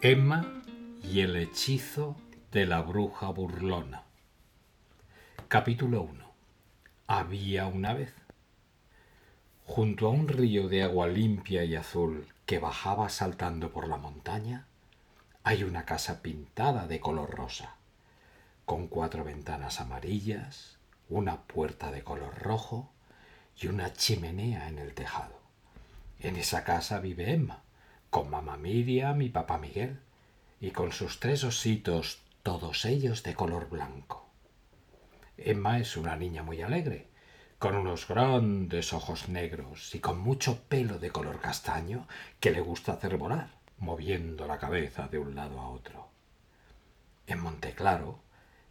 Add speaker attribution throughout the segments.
Speaker 1: Emma y el hechizo de la bruja burlona. Capítulo 1. Había una vez. Junto a un río de agua limpia y azul que bajaba saltando por la montaña, hay una casa pintada de color rosa, con cuatro ventanas amarillas, una puerta de color rojo y una chimenea en el tejado. En esa casa vive Emma, con mamá Miriam y papá Miguel, y con sus tres ositos, todos ellos de color blanco. Emma es una niña muy alegre, con unos grandes ojos negros y con mucho pelo de color castaño que le gusta hacer volar, moviendo la cabeza de un lado a otro. En Monteclaro,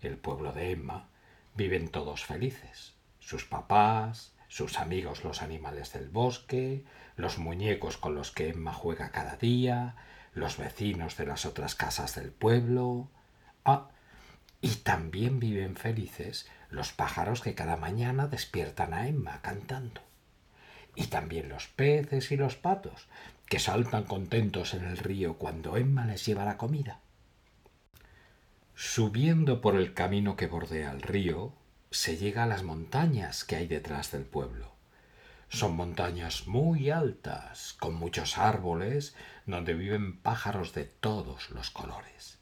Speaker 1: el pueblo de Emma, viven todos felices. Sus papás, sus amigos los animales del bosque, los muñecos con los que Emma juega cada día, los vecinos de las otras casas del pueblo. Ah, y también viven felices los pájaros que cada mañana despiertan a Emma cantando. Y también los peces y los patos, que saltan contentos en el río cuando Emma les lleva la comida. Subiendo por el camino que bordea el río, se llega a las montañas que hay detrás del pueblo. Son montañas muy altas, con muchos árboles, donde viven pájaros de todos los colores.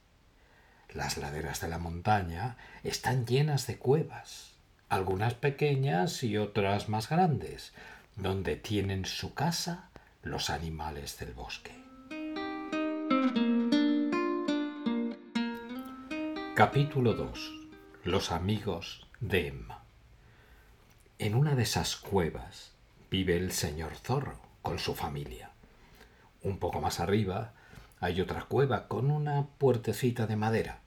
Speaker 1: Las laderas de la montaña están llenas de cuevas, algunas pequeñas y otras más grandes, donde tienen su casa los animales del bosque. Capítulo 2. Los amigos de Emma. En una de esas cuevas vive el señor zorro con su familia. Un poco más arriba hay otra cueva con una puertecita de madera.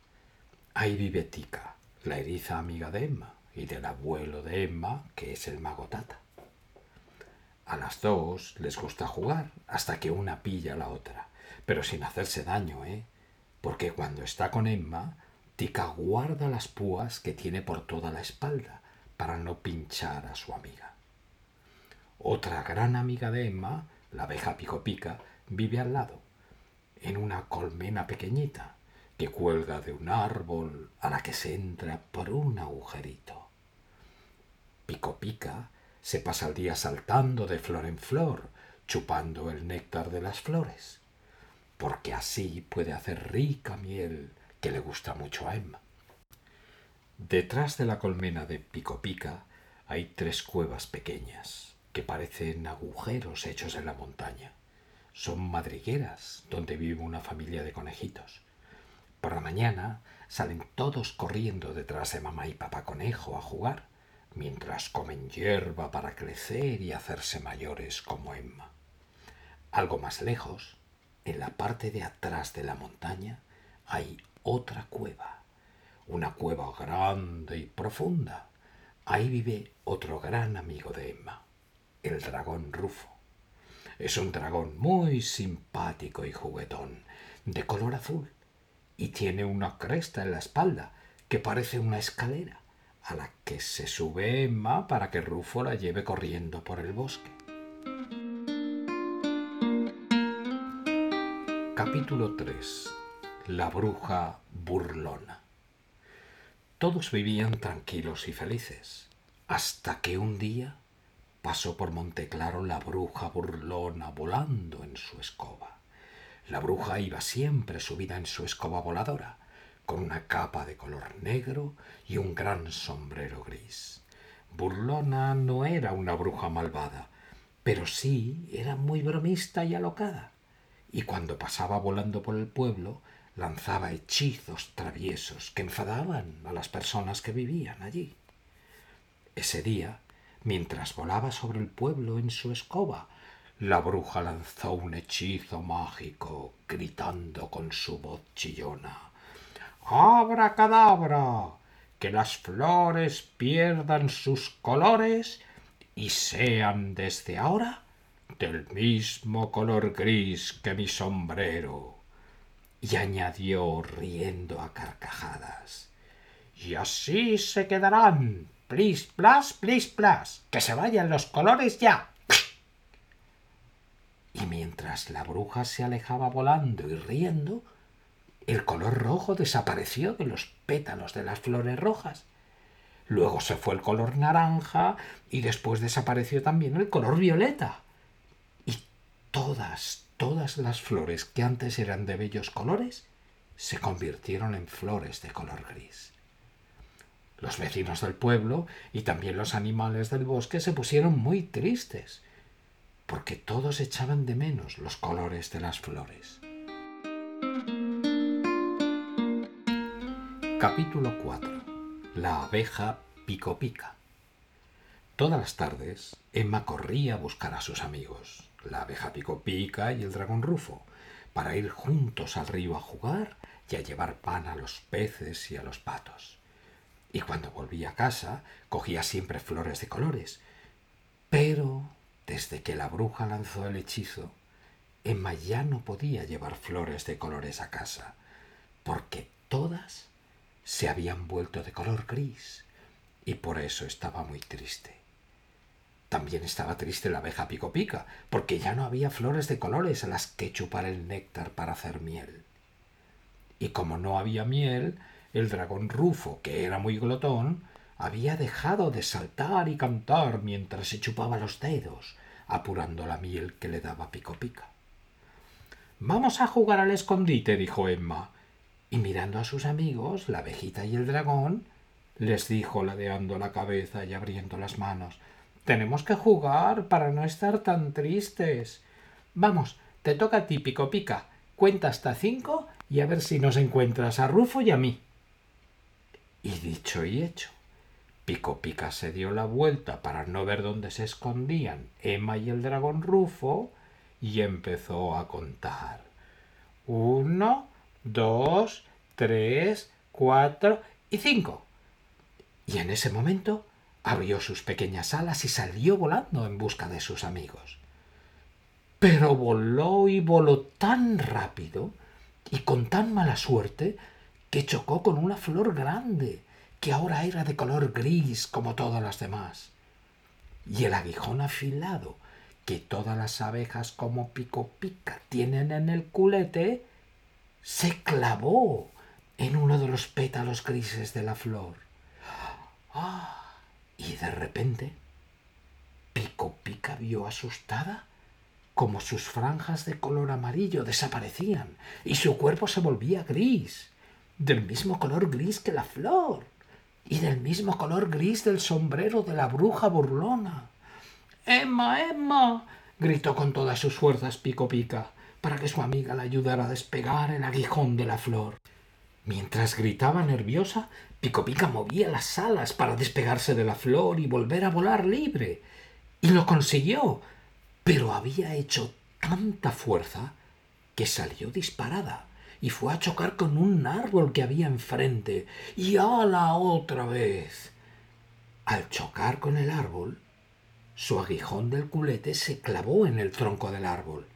Speaker 1: Ahí vive Tica, la eriza amiga de Emma y del abuelo de Emma, que es el mago Tata. A las dos les gusta jugar hasta que una pilla a la otra, pero sin hacerse daño, ¿eh? Porque cuando está con Emma, Tica guarda las púas que tiene por toda la espalda para no pinchar a su amiga. Otra gran amiga de Emma, la abeja Pico Pica, vive al lado, en una colmena pequeñita que cuelga de un árbol a la que se entra por un agujerito. Pico Pica se pasa el día saltando de flor en flor, chupando el néctar de las flores, porque así puede hacer rica miel que le gusta mucho a Emma. Detrás de la colmena de Pico Pica hay tres cuevas pequeñas que parecen agujeros hechos en la montaña. Son madrigueras donde vive una familia de conejitos. Por la mañana salen todos corriendo detrás de mamá y papá conejo a jugar, mientras comen hierba para crecer y hacerse mayores como Emma. Algo más lejos, en la parte de atrás de la montaña, hay otra cueva, una cueva grande y profunda. Ahí vive otro gran amigo de Emma, el dragón Rufo. Es un dragón muy simpático y juguetón, de color azul, y tiene una cresta en la espalda que parece una escalera, a la que se sube Emma para que Rufo la lleve corriendo por el bosque. Capítulo 3 La bruja burlona Todos vivían tranquilos y felices, hasta que un día pasó por Monteclaro la bruja burlona volando en su escoba. La bruja iba siempre subida en su escoba voladora, con una capa de color negro y un gran sombrero gris. Burlona no era una bruja malvada, pero sí era muy bromista y alocada, y cuando pasaba volando por el pueblo lanzaba hechizos traviesos que enfadaban a las personas que vivían allí. Ese día Mientras volaba sobre el pueblo en su escoba, la bruja lanzó un hechizo mágico, gritando con su voz chillona. ¡Abra cadabra! Que las flores pierdan sus colores y sean desde ahora del mismo color gris que mi sombrero. Y añadió riendo a carcajadas. Y así se quedarán Plis, plas, plis, plas. Que se vayan los colores ya. Y mientras la bruja se alejaba volando y riendo, el color rojo desapareció de los pétalos de las flores rojas. Luego se fue el color naranja y después desapareció también el color violeta. Y todas, todas las flores que antes eran de bellos colores se convirtieron en flores de color gris. Los vecinos del pueblo y también los animales del bosque se pusieron muy tristes, porque todos echaban de menos los colores de las flores. Capítulo 4 La abeja pico pica. Todas las tardes, Emma corría a buscar a sus amigos, la abeja pico pica y el dragón rufo, para ir juntos al río a jugar y a llevar pan a los peces y a los patos. Y cuando volvía a casa, cogía siempre flores de colores. Pero, desde que la bruja lanzó el hechizo, Emma ya no podía llevar flores de colores a casa, porque todas se habían vuelto de color gris y por eso estaba muy triste. También estaba triste la abeja pico pica, porque ya no había flores de colores a las que chupar el néctar para hacer miel. Y como no había miel, el dragón Rufo, que era muy glotón, había dejado de saltar y cantar mientras se chupaba los dedos, apurando la miel que le daba pico pica. Vamos a jugar al escondite, dijo Emma, y mirando a sus amigos, la abejita y el dragón, les dijo ladeando la cabeza y abriendo las manos. Tenemos que jugar para no estar tan tristes. Vamos, te toca a ti, Pico Pica. Cuenta hasta cinco y a ver si nos encuentras a Rufo y a mí. Y dicho y hecho. Pico Pica se dio la vuelta para no ver dónde se escondían Emma y el dragón Rufo y empezó a contar. Uno, dos, tres, cuatro y cinco. Y en ese momento abrió sus pequeñas alas y salió volando en busca de sus amigos. Pero voló y voló tan rápido y con tan mala suerte que chocó con una flor grande, que ahora era de color gris como todas las demás. Y el aguijón afilado que todas las abejas como pico pica tienen en el culete, se clavó en uno de los pétalos grises de la flor. ¡Ah! Y de repente, Pico Pica vio asustada como sus franjas de color amarillo desaparecían y su cuerpo se volvía gris, del mismo color gris que la flor y del mismo color gris del sombrero de la bruja burlona. Emma, Emma, gritó con todas sus fuerzas Pico Pica, para que su amiga la ayudara a despegar el aguijón de la flor. Mientras gritaba nerviosa, Pico Pica movía las alas para despegarse de la flor y volver a volar libre. Y lo consiguió, pero había hecho tanta fuerza que salió disparada y fue a chocar con un árbol que había enfrente. Y ala otra vez. Al chocar con el árbol, su aguijón del culete se clavó en el tronco del árbol.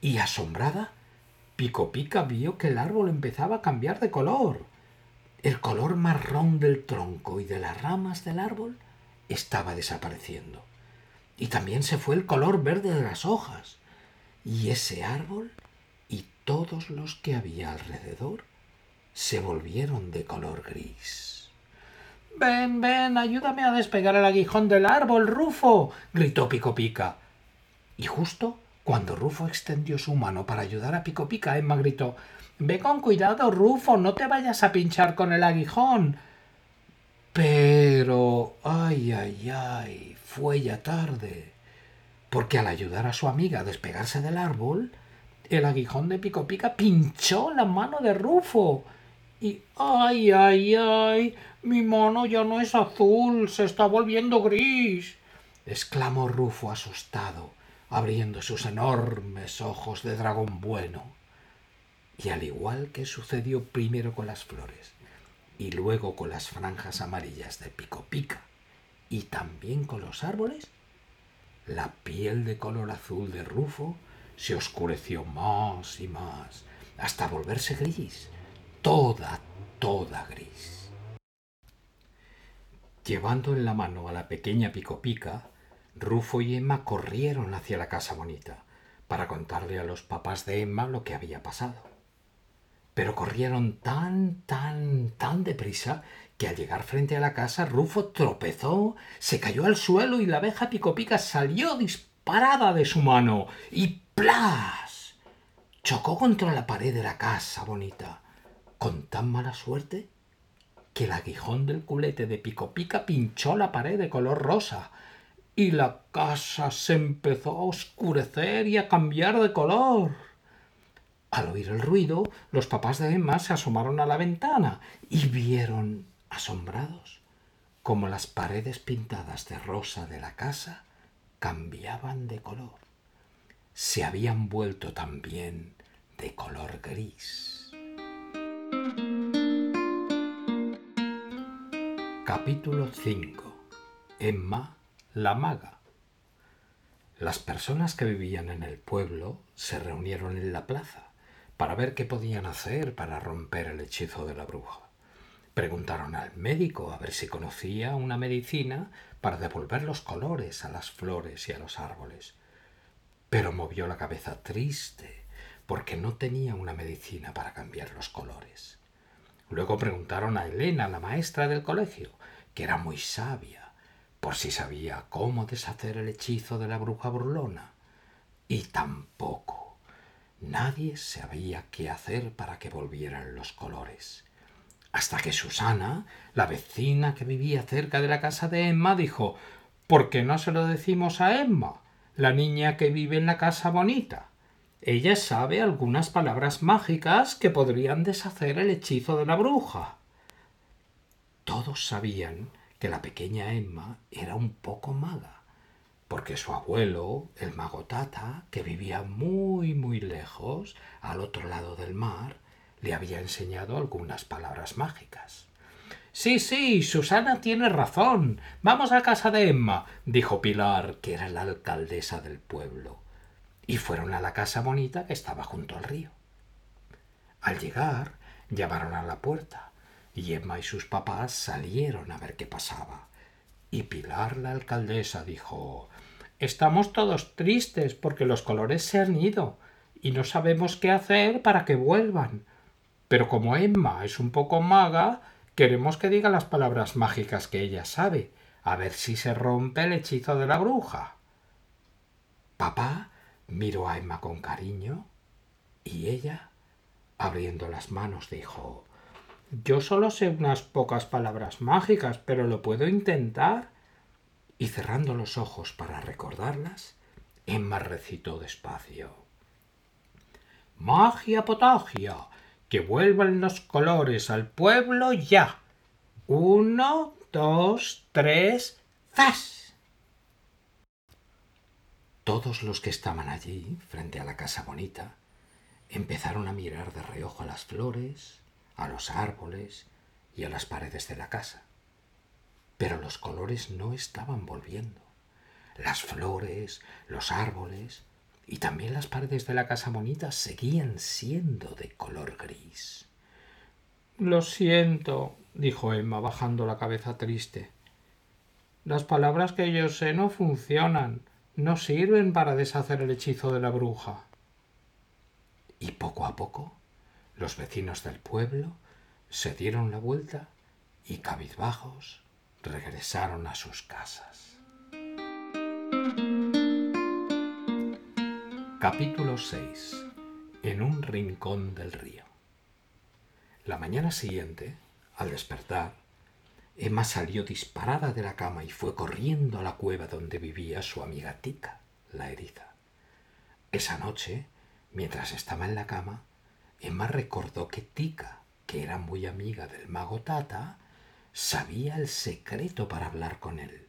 Speaker 1: Y asombrada, Pico Pica vio que el árbol empezaba a cambiar de color. El color marrón del tronco y de las ramas del árbol estaba desapareciendo. Y también se fue el color verde de las hojas. Y ese árbol y todos los que había alrededor se volvieron de color gris. Ven, ven, ayúdame a despegar el aguijón del árbol, Rufo, gritó Pico Pica. Y justo cuando Rufo extendió su mano para ayudar a Pico Pica, Emma gritó Ve con cuidado, Rufo, no te vayas a pinchar con el aguijón. Pero. ay, ay, ay. fue ya tarde. Porque al ayudar a su amiga a despegarse del árbol, el aguijón de Pico Pica pinchó la mano de Rufo. Y ay, ay, ay, mi mano ya no es azul, se está volviendo gris. exclamó Rufo asustado, abriendo sus enormes ojos de dragón bueno. Y al igual que sucedió primero con las flores y luego con las franjas amarillas de pico pica y también con los árboles, la piel de color azul de Rufo se oscureció más y más hasta volverse gris toda, toda gris. Llevando en la mano a la pequeña Pico Pica, Rufo y Emma corrieron hacia la casa bonita para contarle a los papás de Emma lo que había pasado. Pero corrieron tan, tan, tan deprisa que al llegar frente a la casa Rufo tropezó, se cayó al suelo y la abeja Picopica salió disparada de su mano y ¡plas! chocó contra la pared de la casa bonita con tan mala suerte que el aguijón del culete de Picopica pinchó la pared de color rosa y la casa se empezó a oscurecer y a cambiar de color. Al oír el ruido, los papás de Emma se asomaron a la ventana y vieron, asombrados, como las paredes pintadas de rosa de la casa cambiaban de color. Se habían vuelto también de color gris. Capítulo 5 Emma la maga. Las personas que vivían en el pueblo se reunieron en la plaza para ver qué podían hacer para romper el hechizo de la bruja. Preguntaron al médico a ver si conocía una medicina para devolver los colores a las flores y a los árboles. Pero movió la cabeza triste porque no tenía una medicina para cambiar los colores. Luego preguntaron a Elena, la maestra del colegio, que era muy sabia, por si sabía cómo deshacer el hechizo de la bruja burlona. Y tampoco. Nadie sabía qué hacer para que volvieran los colores. Hasta que Susana, la vecina que vivía cerca de la casa de Emma, dijo ¿Por qué no se lo decimos a Emma, la niña que vive en la casa bonita? Ella sabe algunas palabras mágicas que podrían deshacer el hechizo de la bruja. Todos sabían que la pequeña Emma era un poco maga porque su abuelo, el mago Tata, que vivía muy, muy lejos, al otro lado del mar, le había enseñado algunas palabras mágicas. Sí, sí, Susana tiene razón. Vamos a casa de Emma, dijo Pilar, que era la alcaldesa del pueblo. Y fueron a la casa bonita que estaba junto al río. Al llegar, llamaron a la puerta, y Emma y sus papás salieron a ver qué pasaba. Y Pilar, la alcaldesa, dijo Estamos todos tristes porque los colores se han ido y no sabemos qué hacer para que vuelvan. Pero como Emma es un poco maga, queremos que diga las palabras mágicas que ella sabe, a ver si se rompe el hechizo de la bruja. Papá miró a Emma con cariño y ella, abriendo las manos, dijo Yo solo sé unas pocas palabras mágicas, pero lo puedo intentar y cerrando los ojos para recordarlas, Emma recitó despacio. Magia potagia, que vuelvan los colores al pueblo ya. Uno, dos, tres, ¡zas! Todos los que estaban allí, frente a la casa bonita, empezaron a mirar de reojo las flores, a los árboles y a las paredes de la casa pero los colores no estaban volviendo. Las flores, los árboles y también las paredes de la casa bonita seguían siendo de color gris. Lo siento, dijo Emma bajando la cabeza triste. Las palabras que yo sé no funcionan, no sirven para deshacer el hechizo de la bruja. Y poco a poco los vecinos del pueblo se dieron la vuelta y cabizbajos regresaron a sus casas. Capítulo 6. En un rincón del río. La mañana siguiente, al despertar, Emma salió disparada de la cama y fue corriendo a la cueva donde vivía su amiga Tica, la eriza. Esa noche, mientras estaba en la cama, Emma recordó que Tica, que era muy amiga del mago Tata, sabía el secreto para hablar con él,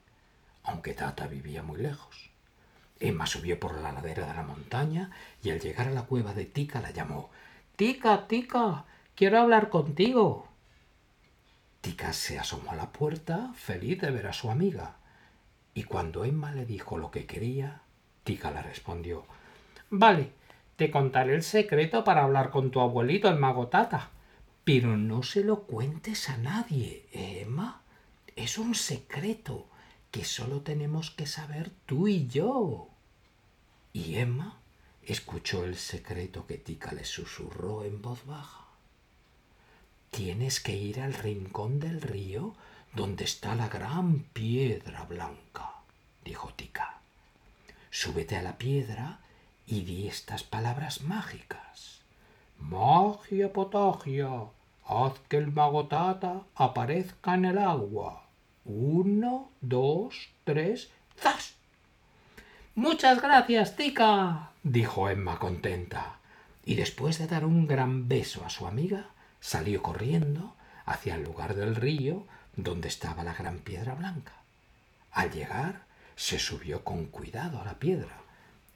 Speaker 1: aunque Tata vivía muy lejos. Emma subió por la ladera de la montaña y al llegar a la cueva de Tica la llamó Tica, Tica, quiero hablar contigo. Tica se asomó a la puerta, feliz de ver a su amiga. Y cuando Emma le dijo lo que quería, Tica le respondió Vale, te contaré el secreto para hablar con tu abuelito, el mago Tata. Pero no se lo cuentes a nadie, Emma. Es un secreto que solo tenemos que saber tú y yo. Y Emma escuchó el secreto que Tica le susurró en voz baja. Tienes que ir al rincón del río donde está la gran piedra blanca, dijo Tica. Súbete a la piedra y di estas palabras mágicas. Magia potagia, haz que el mago Tata aparezca en el agua. Uno, dos, tres, ¡zas! Muchas gracias, Tica, dijo Emma contenta, y después de dar un gran beso a su amiga, salió corriendo hacia el lugar del río donde estaba la gran piedra blanca. Al llegar, se subió con cuidado a la piedra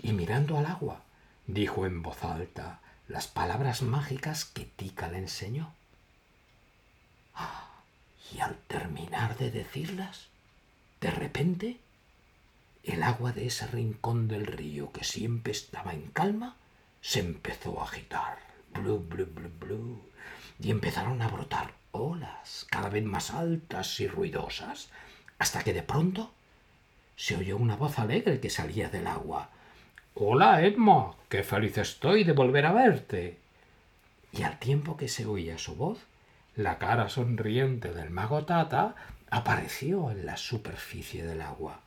Speaker 1: y mirando al agua, dijo en voz alta las palabras mágicas que Tica le enseñó. Y al terminar de decirlas, de repente, el agua de ese rincón del río que siempre estaba en calma se empezó a agitar. Blu, blu, blu, blu. Y empezaron a brotar olas cada vez más altas y ruidosas, hasta que de pronto se oyó una voz alegre que salía del agua. Hola, Emma, qué feliz estoy de volver a verte. Y al tiempo que se oía su voz, la cara sonriente del mago Tata apareció en la superficie del agua.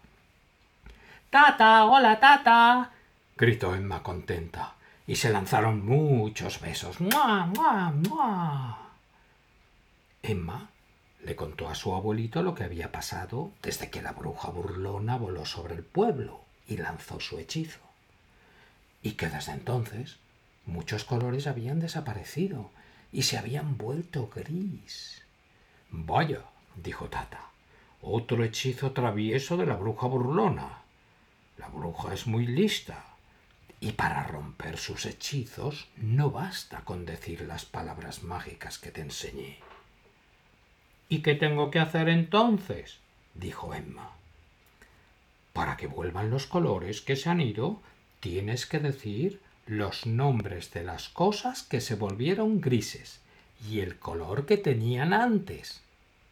Speaker 1: Tata, hola, Tata, gritó Emma contenta, y se lanzaron muchos besos. ¡Mua, mua, mua! Emma le contó a su abuelito lo que había pasado desde que la bruja burlona voló sobre el pueblo y lanzó su hechizo. Y que desde entonces muchos colores habían desaparecido y se habían vuelto gris. Vaya, dijo Tata, otro hechizo travieso de la bruja burlona. La bruja es muy lista, y para romper sus hechizos no basta con decir las palabras mágicas que te enseñé. ¿Y qué tengo que hacer entonces? dijo Emma. Para que vuelvan los colores que se han ido, tienes que decir los nombres de las cosas que se volvieron grises y el color que tenían antes,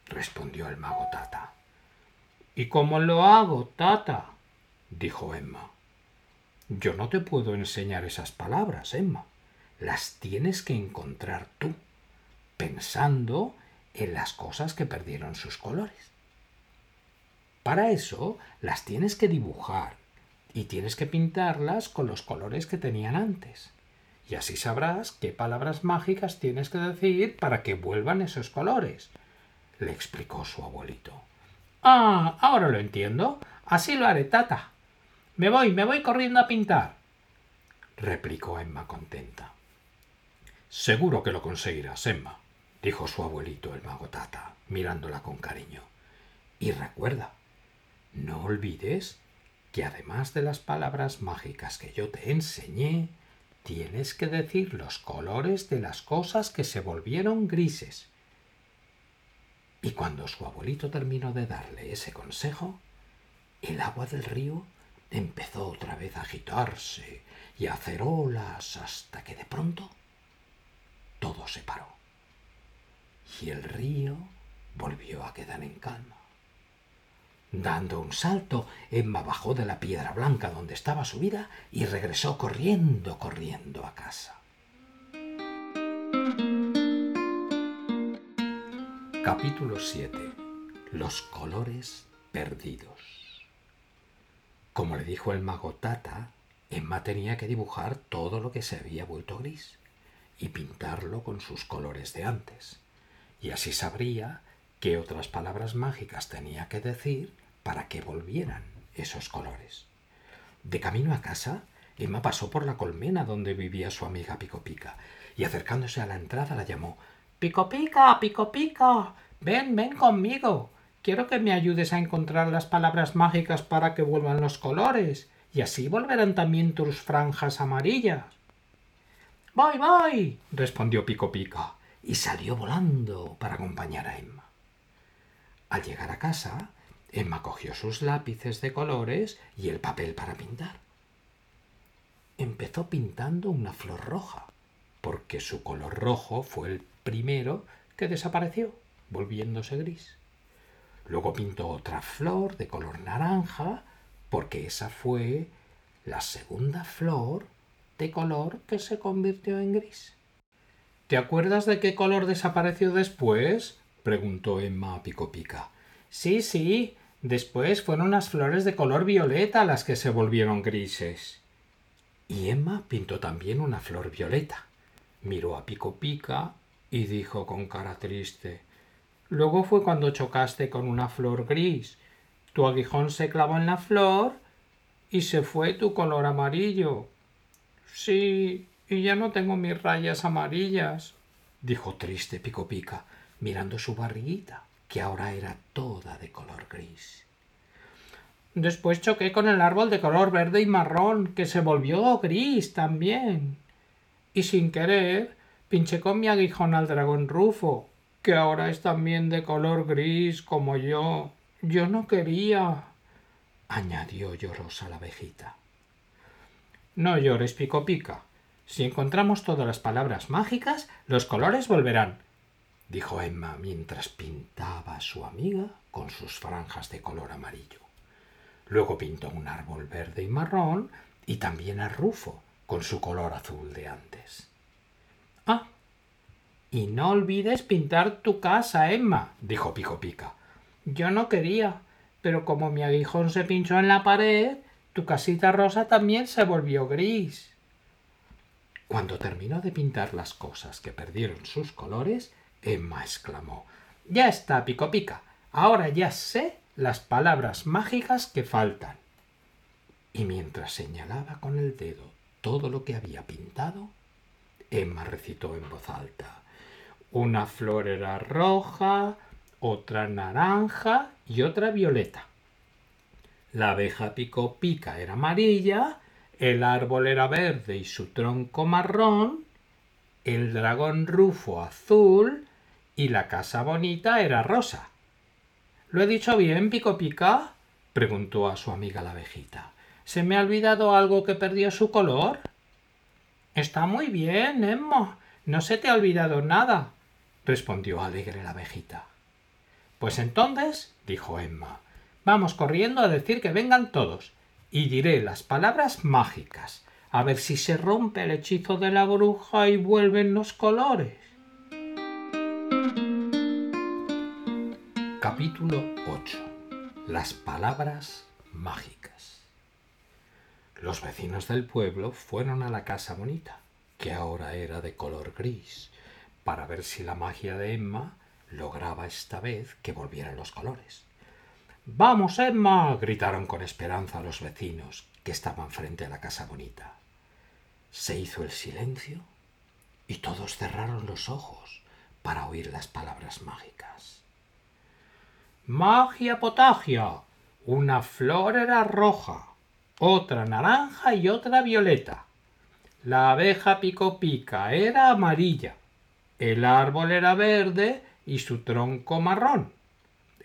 Speaker 1: respondió el mago Tata. ¿Y cómo lo hago, Tata? dijo Emma. Yo no te puedo enseñar esas palabras, Emma. Las tienes que encontrar tú, pensando en las cosas que perdieron sus colores. Para eso las tienes que dibujar y tienes que pintarlas con los colores que tenían antes. Y así sabrás qué palabras mágicas tienes que decir para que vuelvan esos colores, le explicó su abuelito. Ah, ahora lo entiendo. Así lo haré, tata. Me voy, me voy corriendo a pintar, replicó Emma contenta. Seguro que lo conseguirás, Emma, dijo su abuelito el mago Tata, mirándola con cariño. Y recuerda, no olvides que además de las palabras mágicas que yo te enseñé, tienes que decir los colores de las cosas que se volvieron grises. Y cuando su abuelito terminó de darle ese consejo, el agua del río empezó otra vez a agitarse y a hacer olas hasta que de pronto todo se paró y el río volvió a quedar en calma. Dando un salto, Emma bajó de la piedra blanca donde estaba subida y regresó corriendo, corriendo a casa. Capítulo 7. Los colores perdidos. Como le dijo el mago Tata, Emma tenía que dibujar todo lo que se había vuelto gris y pintarlo con sus colores de antes y así sabría qué otras palabras mágicas tenía que decir para que volvieran esos colores. De camino a casa, Emma pasó por la colmena donde vivía su amiga Pico Pica y acercándose a la entrada la llamó Pico Pica, Pico Pica, ven, ven conmigo. Quiero que me ayudes a encontrar las palabras mágicas para que vuelvan los colores y así volverán también tus franjas amarillas. Voy, voy, respondió Pico Pica y salió volando para acompañar a Emma. Al llegar a casa, Emma cogió sus lápices de colores y el papel para pintar. Empezó pintando una flor roja, porque su color rojo fue el primero que desapareció, volviéndose gris. Luego pintó otra flor de color naranja, porque esa fue la segunda flor de color que se convirtió en gris. ¿Te acuerdas de qué color desapareció después? Preguntó Emma a Pico Pica. Sí, sí. Después fueron las flores de color violeta las que se volvieron grises. Y Emma pintó también una flor violeta. Miró a Pico Pica y dijo con cara triste Luego fue cuando chocaste con una flor gris. Tu aguijón se clavó en la flor y se fue tu color amarillo. Sí, y ya no tengo mis rayas amarillas, dijo triste Pico Pica, mirando su barriguita, que ahora era toda de color gris. Después choqué con el árbol de color verde y marrón, que se volvió gris también. Y sin querer, pinché con mi aguijón al dragón Rufo, que ahora es también de color gris como yo. Yo no quería. añadió llorosa la abejita. No llores, pico pica. Si encontramos todas las palabras mágicas, los colores volverán, dijo Emma mientras pintaba a su amiga con sus franjas de color amarillo. Luego pintó un árbol verde y marrón y también a Rufo con su color azul de antes. Ah, y no olvides pintar tu casa, Emma, dijo Pico Pica. Yo no quería, pero como mi aguijón se pinchó en la pared, tu casita rosa también se volvió gris. Cuando terminó de pintar las cosas que perdieron sus colores, Emma exclamó Ya está, Pico Pica. Ahora ya sé las palabras mágicas que faltan. Y mientras señalaba con el dedo todo lo que había pintado, Emma recitó en voz alta una flor era roja, otra naranja y otra violeta. La abeja pico pica era amarilla, el árbol era verde y su tronco marrón, el dragón rufo azul y la casa bonita era rosa. ¿Lo he dicho bien, pico pica? preguntó a su amiga la abejita. ¿Se me ha olvidado algo que perdió su color? Está muy bien, Emma. No se te ha olvidado nada respondió alegre la abejita. Pues entonces, dijo Emma, vamos corriendo a decir que vengan todos, y diré las palabras mágicas, a ver si se rompe el hechizo de la bruja y vuelven los colores. Capítulo 8. Las palabras mágicas. Los vecinos del pueblo fueron a la casa bonita, que ahora era de color gris, para ver si la magia de Emma lograba esta vez que volvieran los colores. Vamos, Emma. gritaron con esperanza los vecinos que estaban frente a la casa bonita. Se hizo el silencio y todos cerraron los ojos para oír las palabras mágicas. Magia potagia. Una flor era roja, otra naranja y otra violeta. La abeja pico pica era amarilla el árbol era verde y su tronco marrón.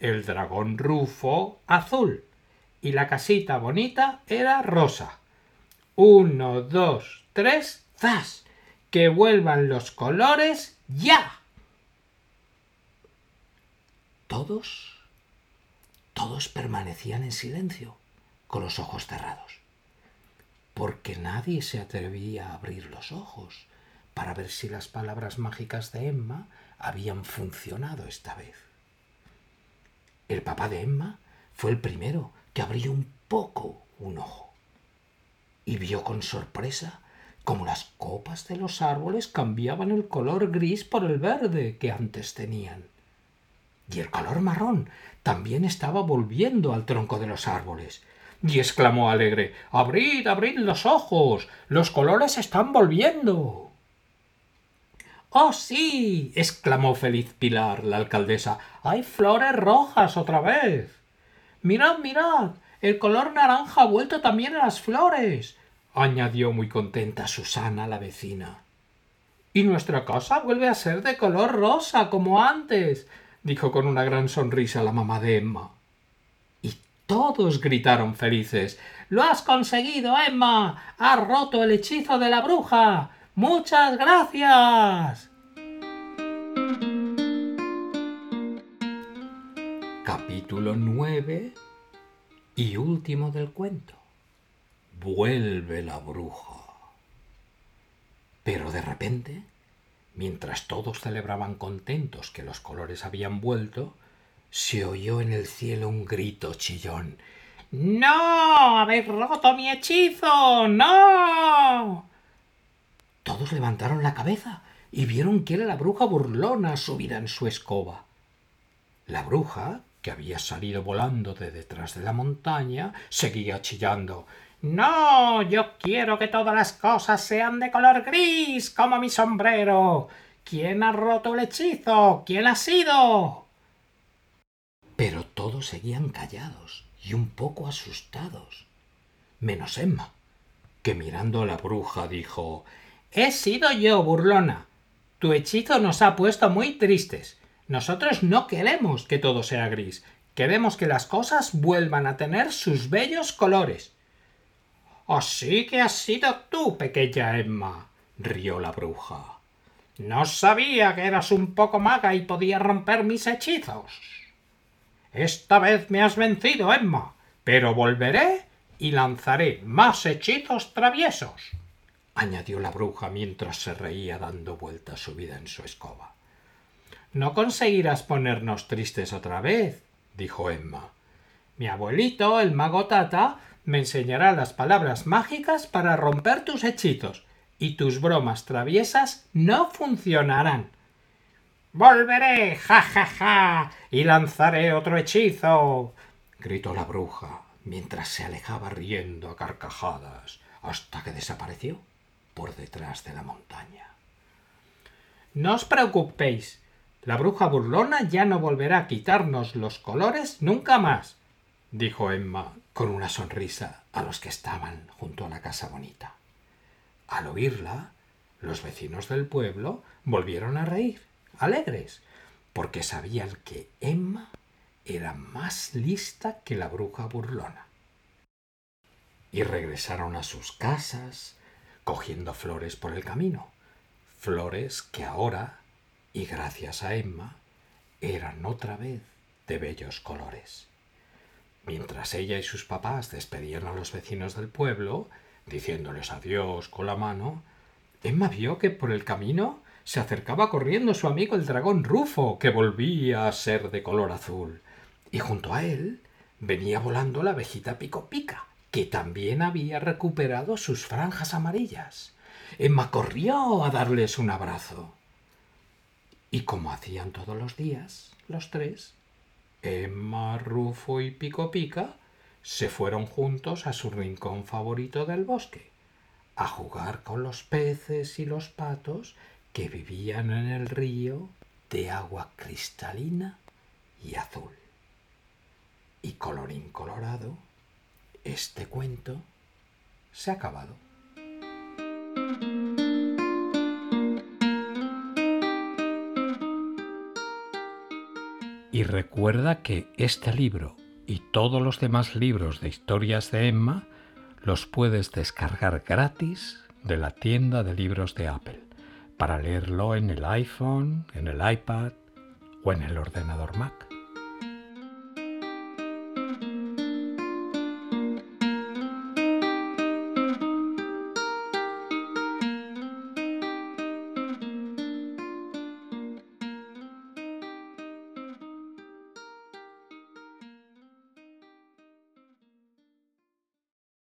Speaker 1: El dragón rufo azul. Y la casita bonita era rosa. Uno, dos, tres, ¡zas! Que vuelvan los colores ya. Todos, todos permanecían en silencio, con los ojos cerrados, porque nadie se atrevía a abrir los ojos para ver si las palabras mágicas de Emma habían funcionado esta vez. El papá de Emma fue el primero que abrió un poco un ojo y vio con sorpresa cómo las copas de los árboles cambiaban el color gris por el verde que antes tenían. Y el color marrón también estaba volviendo al tronco de los árboles. Y exclamó alegre Abrid, abrid los ojos. Los colores están volviendo. ¡Oh, sí! exclamó feliz Pilar, la alcaldesa. ¡Hay flores rojas otra vez! Mirad, mirad. El color naranja ha vuelto también a las flores. añadió muy contenta Susana, la vecina. Y nuestra casa vuelve a ser de color rosa, como antes, dijo con una gran sonrisa la mamá de Emma. Y todos gritaron felices. Lo has conseguido, Emma. Has roto el hechizo de la bruja. Muchas gracias. Capítulo 9 y último del cuento. Vuelve la bruja. Pero de repente, mientras todos celebraban contentos que los colores habían vuelto, se oyó en el cielo un grito chillón. ¡No! ¡Habéis roto mi hechizo! ¡No! Todos levantaron la cabeza y vieron que era la bruja burlona subida en su escoba. La bruja, que había salido volando de detrás de la montaña, seguía chillando. No, yo quiero que todas las cosas sean de color gris, como mi sombrero. ¿Quién ha roto el hechizo? ¿Quién ha sido? Pero todos seguían callados y un poco asustados, menos Emma, que mirando a la bruja dijo He sido yo, burlona. Tu hechizo nos ha puesto muy tristes. Nosotros no queremos que todo sea gris. Queremos que las cosas vuelvan a tener sus bellos colores. Así que has sido tú, pequeña Emma, rió la bruja. No sabía que eras un poco maga y podías romper mis hechizos. Esta vez me has vencido, Emma, pero volveré y lanzaré más hechizos traviesos añadió la bruja mientras se reía dando vueltas su vida en su escoba. No conseguirás ponernos tristes otra vez, dijo Emma. Mi abuelito, el mago Tata, me enseñará las palabras mágicas para romper tus hechizos, y tus bromas traviesas no funcionarán. Volveré, ja, ja, ja, y lanzaré otro hechizo. gritó la bruja, mientras se alejaba riendo a carcajadas, hasta que desapareció por detrás de la montaña. No os preocupéis, la bruja burlona ya no volverá a quitarnos los colores nunca más, dijo Emma con una sonrisa a los que estaban junto a la casa bonita. Al oírla, los vecinos del pueblo volvieron a reír, alegres, porque sabían que Emma era más lista que la bruja burlona. Y regresaron a sus casas, cogiendo flores por el camino, flores que ahora, y gracias a Emma, eran otra vez de bellos colores. Mientras ella y sus papás despedían a los vecinos del pueblo, diciéndoles adiós con la mano, Emma vio que por el camino se acercaba corriendo su amigo el dragón Rufo, que volvía a ser de color azul, y junto a él venía volando la abejita Pico Pica, que también había recuperado sus franjas amarillas. Emma corrió a darles un abrazo. Y como hacían todos los días, los tres, Emma, Rufo y Pico Pica se fueron juntos a su rincón favorito del bosque, a jugar con los peces y los patos que vivían en el río de agua cristalina y azul. Y colorín colorado, este cuento se ha acabado. Y recuerda que este libro y todos los demás libros de historias de Emma los puedes descargar gratis de la tienda de libros de Apple para leerlo en el iPhone, en el iPad o en el ordenador Mac.